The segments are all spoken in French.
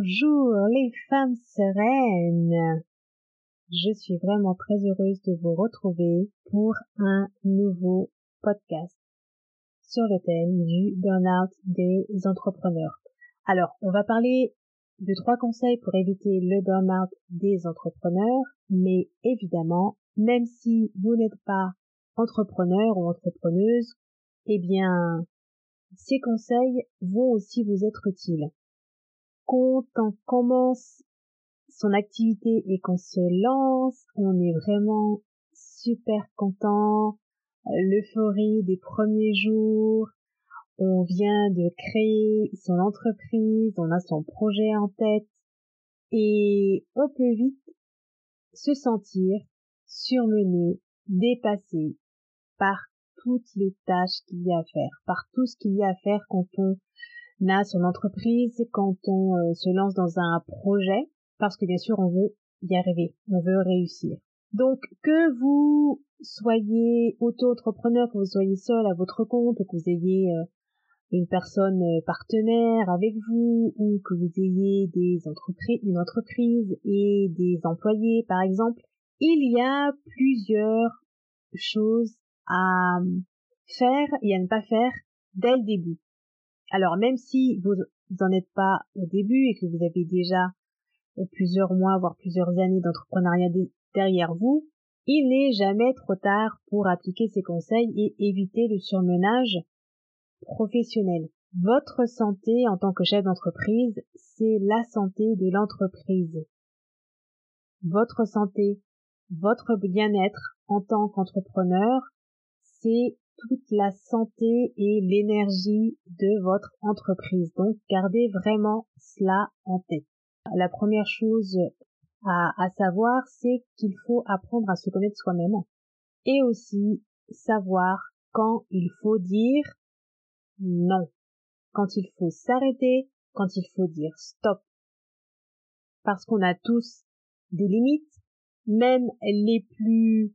Bonjour les femmes sereines. Je suis vraiment très heureuse de vous retrouver pour un nouveau podcast sur le thème du burn-out des entrepreneurs. Alors, on va parler de trois conseils pour éviter le burn-out des entrepreneurs, mais évidemment, même si vous n'êtes pas entrepreneur ou entrepreneuse, eh bien, ces conseils vont aussi vous être utiles. Quand on commence son activité et qu'on se lance, on est vraiment super content, l'euphorie des premiers jours, on vient de créer son entreprise, on a son projet en tête. Et on peut vite se sentir surmené, dépassé par toutes les tâches qu'il y a à faire, par tout ce qu'il y a à faire quand on a son entreprise, quand on euh, se lance dans un projet, parce que bien sûr on veut y arriver, on veut réussir. Donc que vous soyez auto-entrepreneur, que vous soyez seul à votre compte, que vous ayez euh, une personne euh, partenaire avec vous ou que vous ayez des entreprises, une entreprise et des employés par exemple, il y a plusieurs choses à faire et à ne pas faire dès le début. Alors même si vous n'en êtes pas au début et que vous avez déjà plusieurs mois, voire plusieurs années d'entrepreneuriat derrière vous, il n'est jamais trop tard pour appliquer ces conseils et éviter le surmenage professionnel. Votre santé en tant que chef d'entreprise, c'est la santé de l'entreprise. Votre santé, votre bien-être en tant qu'entrepreneur, c'est toute la santé et l'énergie de votre entreprise. Donc gardez vraiment cela en tête. La première chose à, savoir, c'est qu'il faut apprendre à se connaître soi-même et aussi savoir quand il faut dire non, quand il faut s'arrêter, quand il faut dire stop. Parce qu'on a tous des limites, même les plus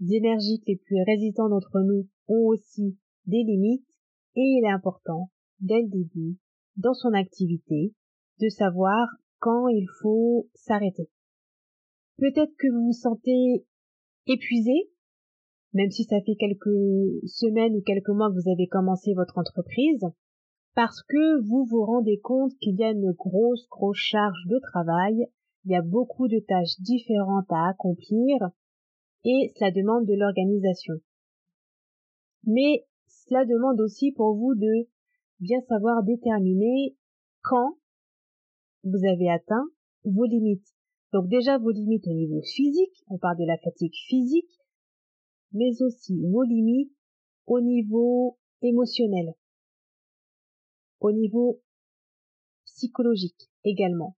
énergiques, les plus résistants d'entre nous ont aussi des limites et il est important, dès le début, dans son activité, de savoir quand il faut s'arrêter. Peut-être que vous vous sentez épuisé, même si ça fait quelques semaines ou quelques mois que vous avez commencé votre entreprise, parce que vous vous rendez compte qu'il y a une grosse, grosse charge de travail, il y a beaucoup de tâches différentes à accomplir, et cela demande de l'organisation. Mais cela demande aussi pour vous de bien savoir déterminer quand vous avez atteint vos limites. Donc déjà vos limites au niveau physique, on parle de la fatigue physique, mais aussi vos limites au niveau émotionnel, au niveau psychologique également.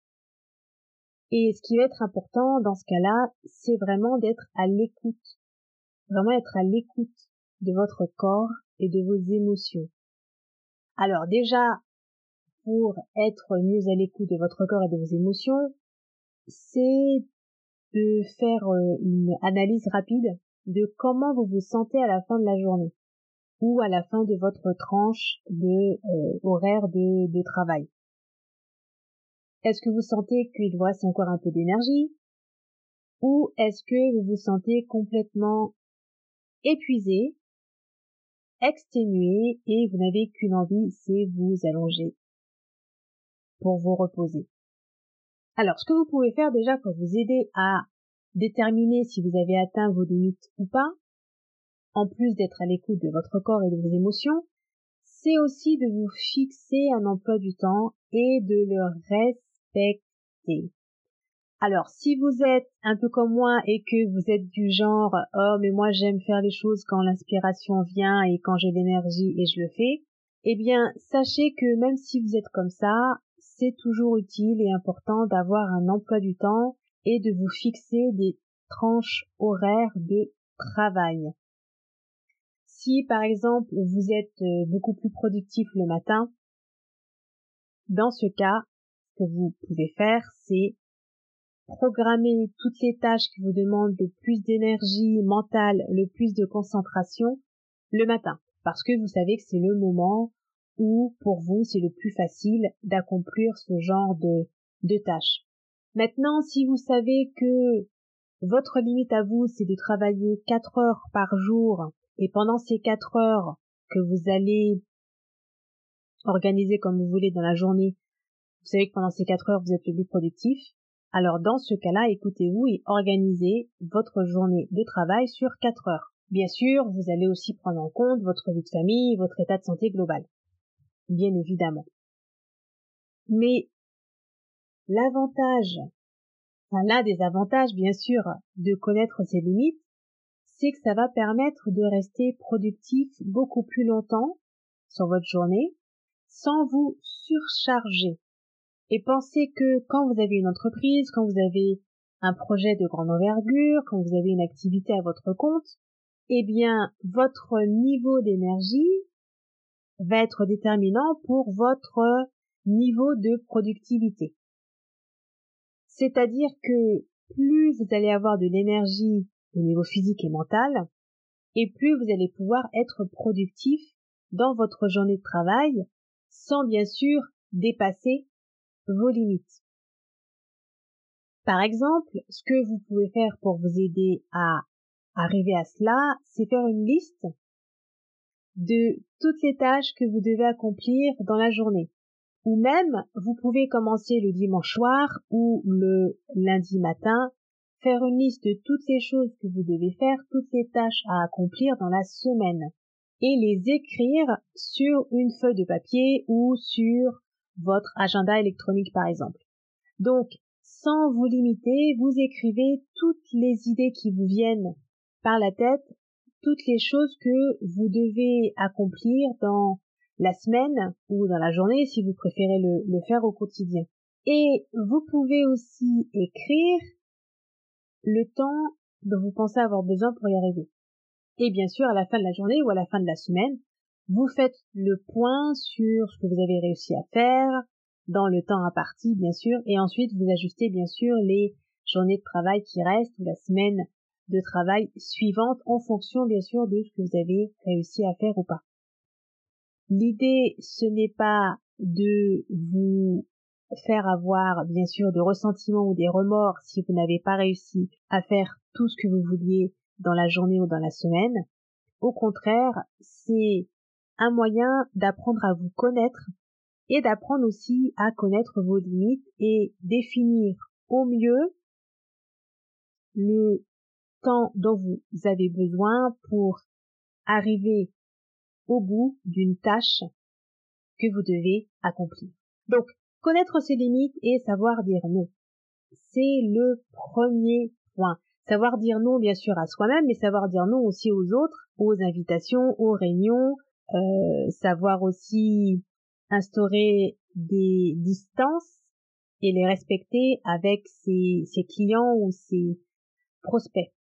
Et ce qui va être important dans ce cas-là, c'est vraiment d'être à l'écoute, vraiment être à l'écoute de votre corps et de vos émotions. Alors déjà, pour être mieux à l'écoute de votre corps et de vos émotions, c'est de faire euh, une analyse rapide de comment vous vous sentez à la fin de la journée ou à la fin de votre tranche de euh, horaire de, de travail. Est-ce que vous sentez qu'il vous reste encore un peu d'énergie ou est-ce que vous vous sentez complètement épuisé, exténué et vous n'avez qu'une envie, c'est vous allonger pour vous reposer. Alors, ce que vous pouvez faire déjà pour vous aider à déterminer si vous avez atteint vos limites ou pas, en plus d'être à l'écoute de votre corps et de vos émotions, c'est aussi de vous fixer un emploi du temps et de le respecter. Alors, si vous êtes un peu comme moi et que vous êtes du genre oh mais moi j'aime faire les choses quand l'inspiration vient et quand j'ai l'énergie et je le fais, eh bien, sachez que même si vous êtes comme ça, c'est toujours utile et important d'avoir un emploi du temps et de vous fixer des tranches horaires de travail. Si par exemple vous êtes euh, beaucoup plus productif le matin, dans ce cas, ce que vous pouvez faire, c'est programmer toutes les tâches qui vous demandent le plus d'énergie mentale, le plus de concentration le matin, parce que vous savez que c'est le moment où pour vous c'est le plus facile d'accomplir ce genre de, tâches. Maintenant, si vous savez que votre limite à vous c'est de travailler 4 heures par jour et pendant ces 4 heures que vous allez organiser comme vous voulez dans la journée, vous savez que pendant ces 4 heures vous êtes le plus productif, alors dans ce cas-là, écoutez-vous et organisez votre journée de travail sur 4 heures. Bien sûr, vous allez aussi prendre en compte votre vie de famille, votre état de santé global. Bien évidemment. Mais l'avantage, enfin l'un des avantages bien sûr de connaître ses limites, c'est que ça va permettre de rester productif beaucoup plus longtemps sur votre journée sans vous surcharger. Et pensez que quand vous avez une entreprise, quand vous avez un projet de grande envergure, quand vous avez une activité à votre compte, eh bien, votre niveau d'énergie va être déterminant pour votre niveau de productivité. C'est-à-dire que plus vous allez avoir de l'énergie au niveau physique et mental, et plus vous allez pouvoir être productif dans votre journée de travail sans bien sûr dépasser vos limites. Par exemple, ce que vous pouvez faire pour vous aider à arriver à cela, c'est faire une liste de toutes les tâches que vous devez accomplir dans la journée. Ou même, vous pouvez commencer le dimanche soir ou le lundi matin, faire une liste de toutes les choses que vous devez faire, toutes les tâches à accomplir dans la semaine et les écrire sur une feuille de papier ou sur votre agenda électronique par exemple. Donc, sans vous limiter, vous écrivez toutes les idées qui vous viennent par la tête, toutes les choses que vous devez accomplir dans la semaine ou dans la journée si vous préférez le, faire au quotidien. Et vous pouvez aussi écrire le temps dont vous pensez avoir besoin pour y arriver. Et bien sûr, à la fin de la journée ou à la fin de la semaine, vous faites le point sur ce que vous avez réussi à faire dans le temps imparti, bien sûr, et ensuite vous ajustez bien sûr les journées de travail qui restent ou la semaine de travail suivante en fonction bien sûr de ce que vous avez réussi à faire ou pas. L'idée, ce n'est pas de vous faire avoir bien sûr de ressentiments ou des remords si vous n'avez pas réussi à faire tout ce que vous vouliez dans la journée ou dans la semaine. Au contraire, c'est un moyen d'apprendre à vous connaître et d'apprendre aussi à connaître vos limites et définir au mieux le temps dont vous avez besoin pour arriver au bout d'une tâche que vous devez accomplir. Donc, connaître ses limites et savoir dire non. C'est le premier point. Savoir dire non, bien sûr, à soi-même, mais savoir dire non aussi aux autres, aux invitations, aux réunions, euh, savoir aussi instaurer des distances et les respecter avec ses, ses clients ou ses prospects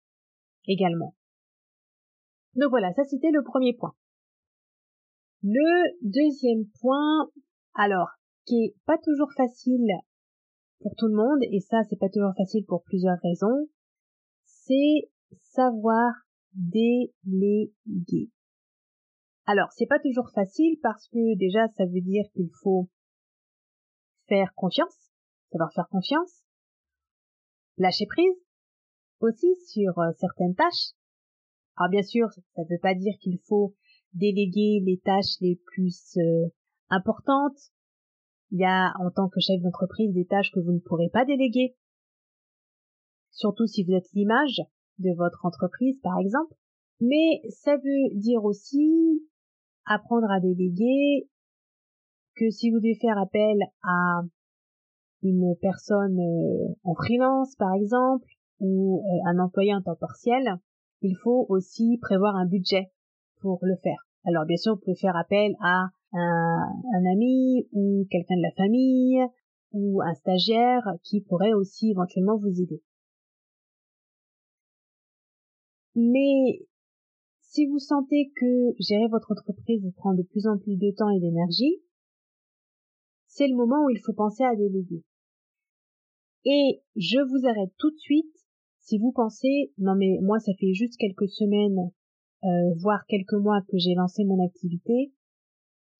également. Donc voilà, ça c'était le premier point. Le deuxième point, alors, qui est pas toujours facile pour tout le monde, et ça c'est pas toujours facile pour plusieurs raisons, c'est savoir déléguer. Alors, c'est pas toujours facile parce que déjà, ça veut dire qu'il faut faire confiance, savoir faire confiance, lâcher prise aussi sur euh, certaines tâches. Alors bien sûr, ça ne veut pas dire qu'il faut déléguer les tâches les plus euh, importantes. Il y a en tant que chef d'entreprise des tâches que vous ne pourrez pas déléguer, surtout si vous êtes l'image de votre entreprise par exemple. Mais ça veut dire aussi apprendre à déléguer, que si vous devez faire appel à une personne euh, en freelance par exemple ou euh, un employé en temps partiel, il faut aussi prévoir un budget pour le faire. Alors bien sûr, vous pouvez faire appel à un, un ami ou quelqu'un de la famille ou un stagiaire qui pourrait aussi éventuellement vous aider. Mais si vous sentez que gérer votre entreprise vous prend de plus en plus de temps et d'énergie, c'est le moment où il faut penser à déléguer. Et je vous arrête tout de suite si vous pensez non mais moi ça fait juste quelques semaines euh, voire quelques mois que j'ai lancé mon activité,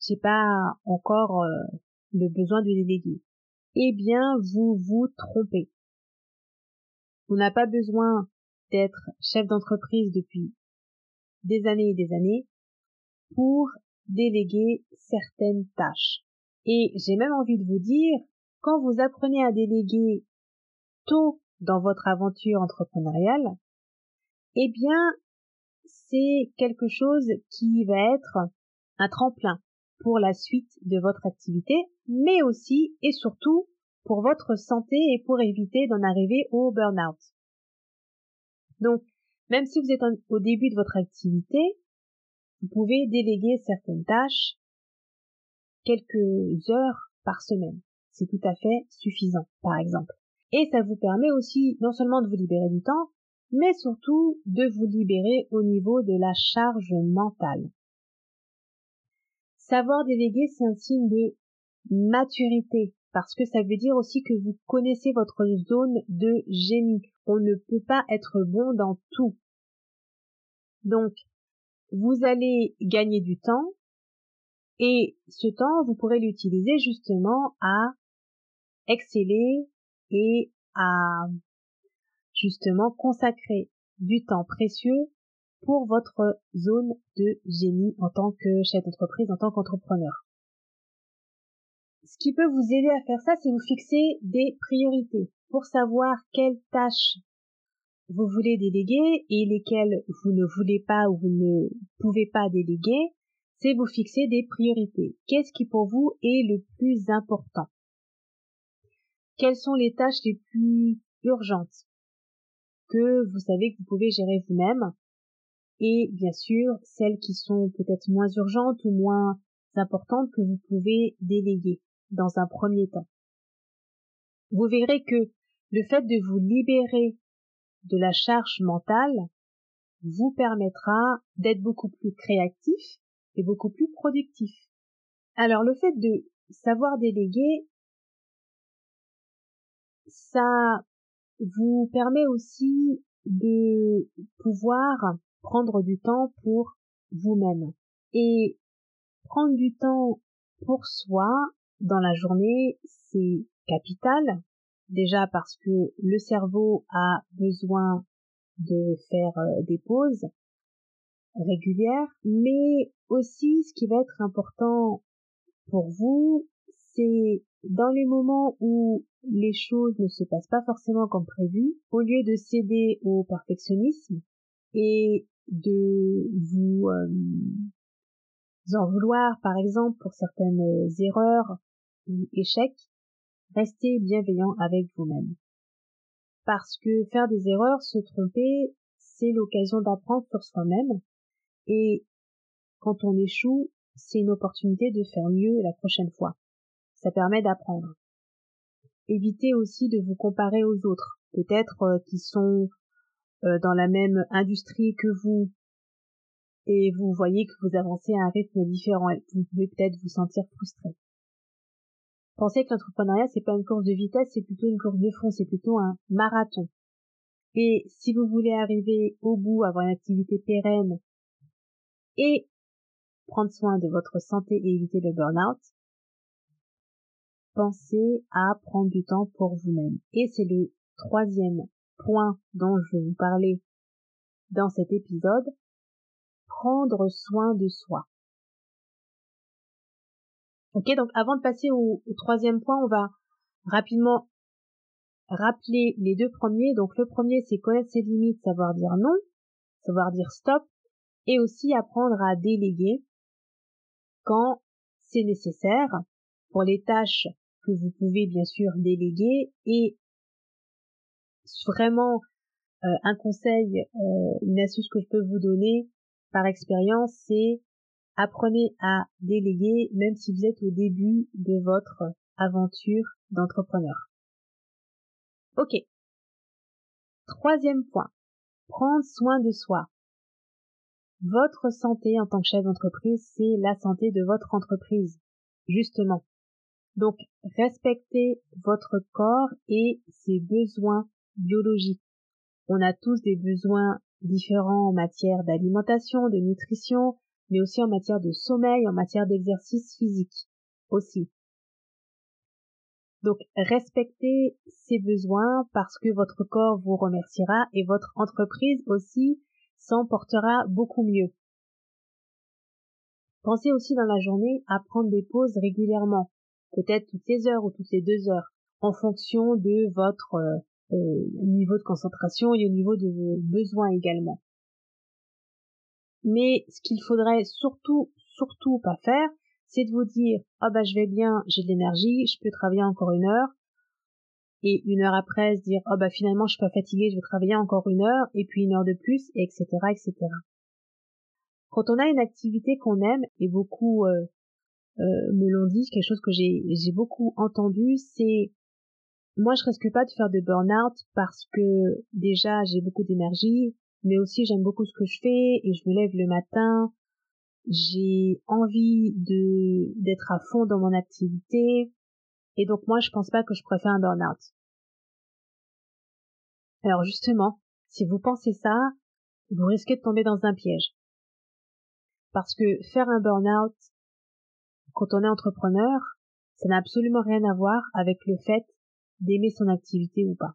j'ai pas encore euh, le besoin de déléguer. Eh bien, vous vous trompez. On n'a pas besoin d'être chef d'entreprise depuis des années et des années pour déléguer certaines tâches. Et j'ai même envie de vous dire, quand vous apprenez à déléguer tôt dans votre aventure entrepreneuriale, eh bien, c'est quelque chose qui va être un tremplin pour la suite de votre activité, mais aussi et surtout pour votre santé et pour éviter d'en arriver au burn-out. Donc, même si vous êtes au début de votre activité, vous pouvez déléguer certaines tâches quelques heures par semaine. C'est tout à fait suffisant, par exemple. Et ça vous permet aussi non seulement de vous libérer du temps, mais surtout de vous libérer au niveau de la charge mentale. Savoir déléguer, c'est un signe de maturité, parce que ça veut dire aussi que vous connaissez votre zone de génie. On ne peut pas être bon dans tout. Donc, vous allez gagner du temps, et ce temps, vous pourrez l'utiliser justement à exceller et à justement consacrer du temps précieux pour votre zone de génie en tant que chef d'entreprise, en tant qu'entrepreneur. Ce qui peut vous aider à faire ça, c'est vous fixer des priorités pour savoir quelles tâches vous voulez déléguer et lesquelles vous ne voulez pas ou vous ne pouvez pas déléguer. C'est vous fixer des priorités. Qu'est-ce qui pour vous est le plus important? Quelles sont les tâches les plus urgentes que vous savez que vous pouvez gérer vous-même et bien sûr celles qui sont peut-être moins urgentes ou moins importantes que vous pouvez déléguer dans un premier temps? Vous verrez que le fait de vous libérer de la charge mentale vous permettra d'être beaucoup plus créatif et beaucoup plus productif. Alors le fait de savoir déléguer, ça vous permet aussi de pouvoir prendre du temps pour vous-même. Et prendre du temps pour soi dans la journée, c'est capital. Déjà parce que le cerveau a besoin de faire euh, des pauses régulières, mais aussi ce qui va être important pour vous, c'est dans les moments où les choses ne se passent pas forcément comme prévu, au lieu de céder au perfectionnisme et de vous euh, en vouloir par exemple pour certaines erreurs ou échecs, restez bienveillant avec vous-même. Parce que faire des erreurs, se tromper, c'est l'occasion d'apprendre sur soi-même et quand on échoue, c'est une opportunité de faire mieux la prochaine fois. Ça permet d'apprendre. Évitez aussi de vous comparer aux autres, peut-être euh, qui sont euh, dans la même industrie que vous, et vous voyez que vous avancez à un rythme différent vous pouvez peut-être vous sentir frustré. Pensez que l'entrepreneuriat c'est pas une course de vitesse, c'est plutôt une course de fond, c'est plutôt un marathon. Et si vous voulez arriver au bout, avoir une activité pérenne et prendre soin de votre santé et éviter le burn-out, pensez à prendre du temps pour vous-même. Et c'est le troisième point dont je vais vous parler dans cet épisode, prendre soin de soi. Ok, donc avant de passer au, troisième point, on va rapidement rappeler les deux premiers. Donc le premier, c'est connaître ses limites, savoir dire non, savoir dire stop, et aussi apprendre à déléguer quand c'est nécessaire pour les tâches que vous pouvez bien sûr déléguer et vraiment euh, un conseil, euh, une astuce que je peux vous donner par expérience, c'est apprenez à déléguer même si vous êtes au début de votre aventure d'entrepreneur. Ok. Troisième point. Prendre soin de soi. Votre santé en tant que chef d'entreprise, c'est la santé de votre entreprise, justement. Donc, respectez votre corps et ses besoins biologiques. On a tous des besoins différents en matière d'alimentation, de nutrition, mais aussi en matière de sommeil, en matière d'exercice physique aussi. Donc respectez ces besoins parce que votre corps vous remerciera et votre entreprise aussi s'en portera beaucoup mieux. Pensez aussi dans la journée à prendre des pauses régulièrement, peut-être toutes les heures ou toutes les deux heures, en fonction de votre euh, euh, niveau de concentration et au niveau de vos besoins également. Mais ce qu'il faudrait surtout, surtout pas faire, c'est de vous dire, ah bah je vais bien, j'ai de l'énergie, je peux travailler encore une heure, et une heure après se dire, ah bah finalement je suis pas fatiguée, je vais travailler encore une heure, et puis une heure de plus, etc., etc. Quand on a une activité qu'on aime, et beaucoup euh, euh, me l'ont dit, quelque chose que j'ai beaucoup entendu, c'est moi je risque pas de faire de burn-out parce que déjà j'ai beaucoup d'énergie, mais aussi j'aime beaucoup ce que je fais et je me lève le matin, j'ai envie de d'être à fond dans mon activité et donc moi je pense pas que je préfère un burn-out. Alors justement, si vous pensez ça, vous risquez de tomber dans un piège. Parce que faire un burn-out quand on est entrepreneur, ça n'a absolument rien à voir avec le fait d'aimer son activité ou pas.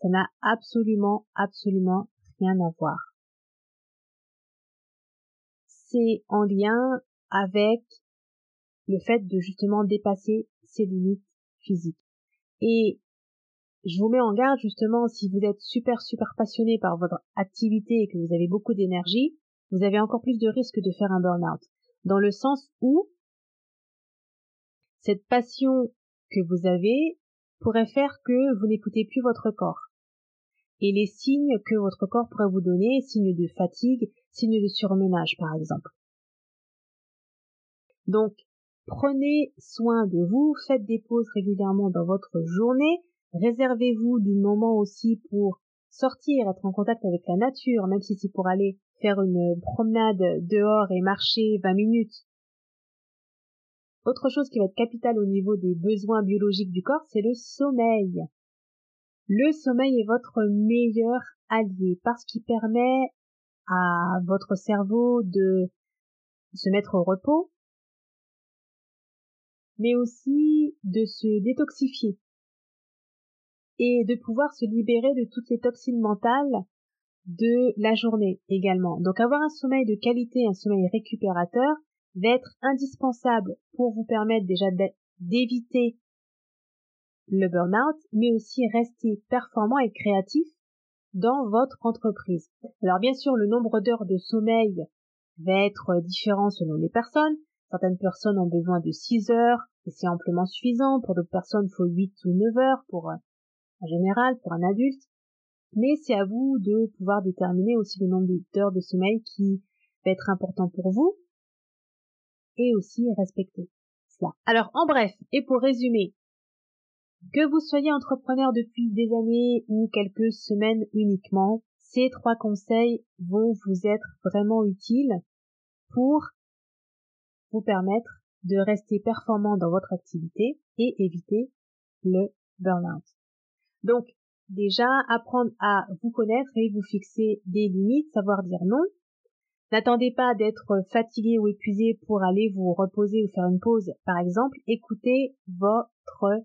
Ça n'a absolument, absolument rien à voir. C'est en lien avec le fait de justement dépasser ses limites physiques. Et je vous mets en garde justement si vous êtes super super passionné par votre activité et que vous avez beaucoup d'énergie, vous avez encore plus de risques de faire un burn-out. Dans le sens où cette passion que vous avez pourrait faire que vous n'écoutez plus votre corps. Et les signes que votre corps pourrait vous donner, signes de fatigue, signes de surmenage par exemple. Donc, prenez soin de vous, faites des pauses régulièrement dans votre journée, réservez-vous du moment aussi pour sortir, être en contact avec la nature, même si c'est pour aller faire une promenade dehors et marcher 20 minutes autre chose qui va être capitale au niveau des besoins biologiques du corps, c'est le sommeil. Le sommeil est votre meilleur allié parce qu'il permet à votre cerveau de se mettre au repos, mais aussi de se détoxifier et de pouvoir se libérer de toutes les toxines mentales de la journée également. Donc avoir un sommeil de qualité, un sommeil récupérateur, d'être indispensable pour vous permettre déjà d'éviter le burn-out, mais aussi rester performant et créatif dans votre entreprise. Alors bien sûr, le nombre d'heures de sommeil va être différent selon les personnes. Certaines personnes ont besoin de 6 heures et c'est amplement suffisant. Pour d'autres personnes, il faut 8 ou 9 heures pour, en général, pour un adulte. Mais c'est à vous de pouvoir déterminer aussi le nombre d'heures de sommeil qui va être important pour vous et aussi respecter cela. Alors en bref, et pour résumer, que vous soyez entrepreneur depuis des années ou quelques semaines uniquement, ces trois conseils vont vous être vraiment utiles pour vous permettre de rester performant dans votre activité et éviter le burn-out. Donc, déjà, apprendre à vous connaître et vous fixer des limites, savoir dire non, N'attendez pas d'être fatigué ou épuisé pour aller vous reposer ou faire une pause. Par exemple, écoutez votre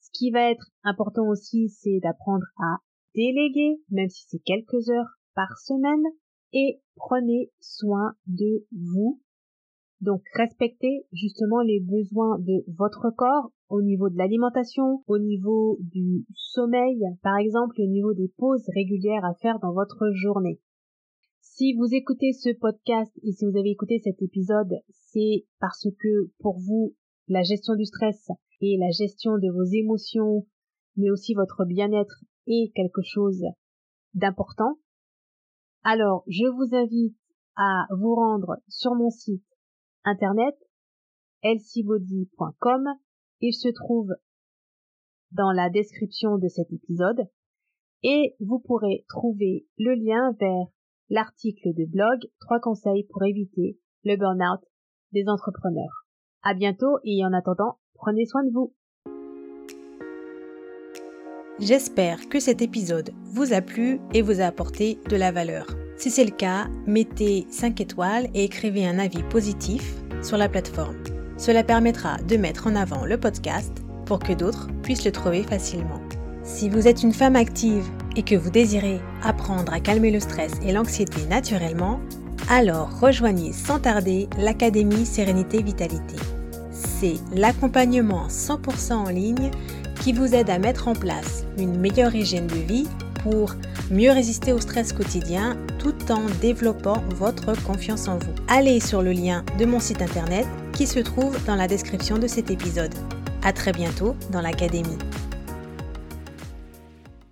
Ce qui va être important aussi, c'est d'apprendre à déléguer, même si c'est quelques heures par semaine, et prenez soin de vous. Donc respectez justement les besoins de votre corps au niveau de l'alimentation, au niveau du sommeil, par exemple, au niveau des pauses régulières à faire dans votre journée. Si vous écoutez ce podcast et si vous avez écouté cet épisode, c'est parce que pour vous, la gestion du stress et la gestion de vos émotions, mais aussi votre bien-être est quelque chose d'important. Alors, je vous invite à vous rendre sur mon site internet lcbody.com. Il se trouve dans la description de cet épisode et vous pourrez trouver le lien vers l'article de blog trois conseils pour éviter le burn-out des entrepreneurs. À bientôt et en attendant, prenez soin de vous. J'espère que cet épisode vous a plu et vous a apporté de la valeur. Si c'est le cas, mettez 5 étoiles et écrivez un avis positif sur la plateforme. Cela permettra de mettre en avant le podcast pour que d'autres puissent le trouver facilement. Si vous êtes une femme active et que vous désirez apprendre à calmer le stress et l'anxiété naturellement, alors rejoignez sans tarder l'Académie Sérénité Vitalité. C'est l'accompagnement 100% en ligne qui vous aide à mettre en place une meilleure hygiène de vie pour mieux résister au stress quotidien tout en développant votre confiance en vous. Allez sur le lien de mon site internet qui se trouve dans la description de cet épisode. À très bientôt dans l'académie.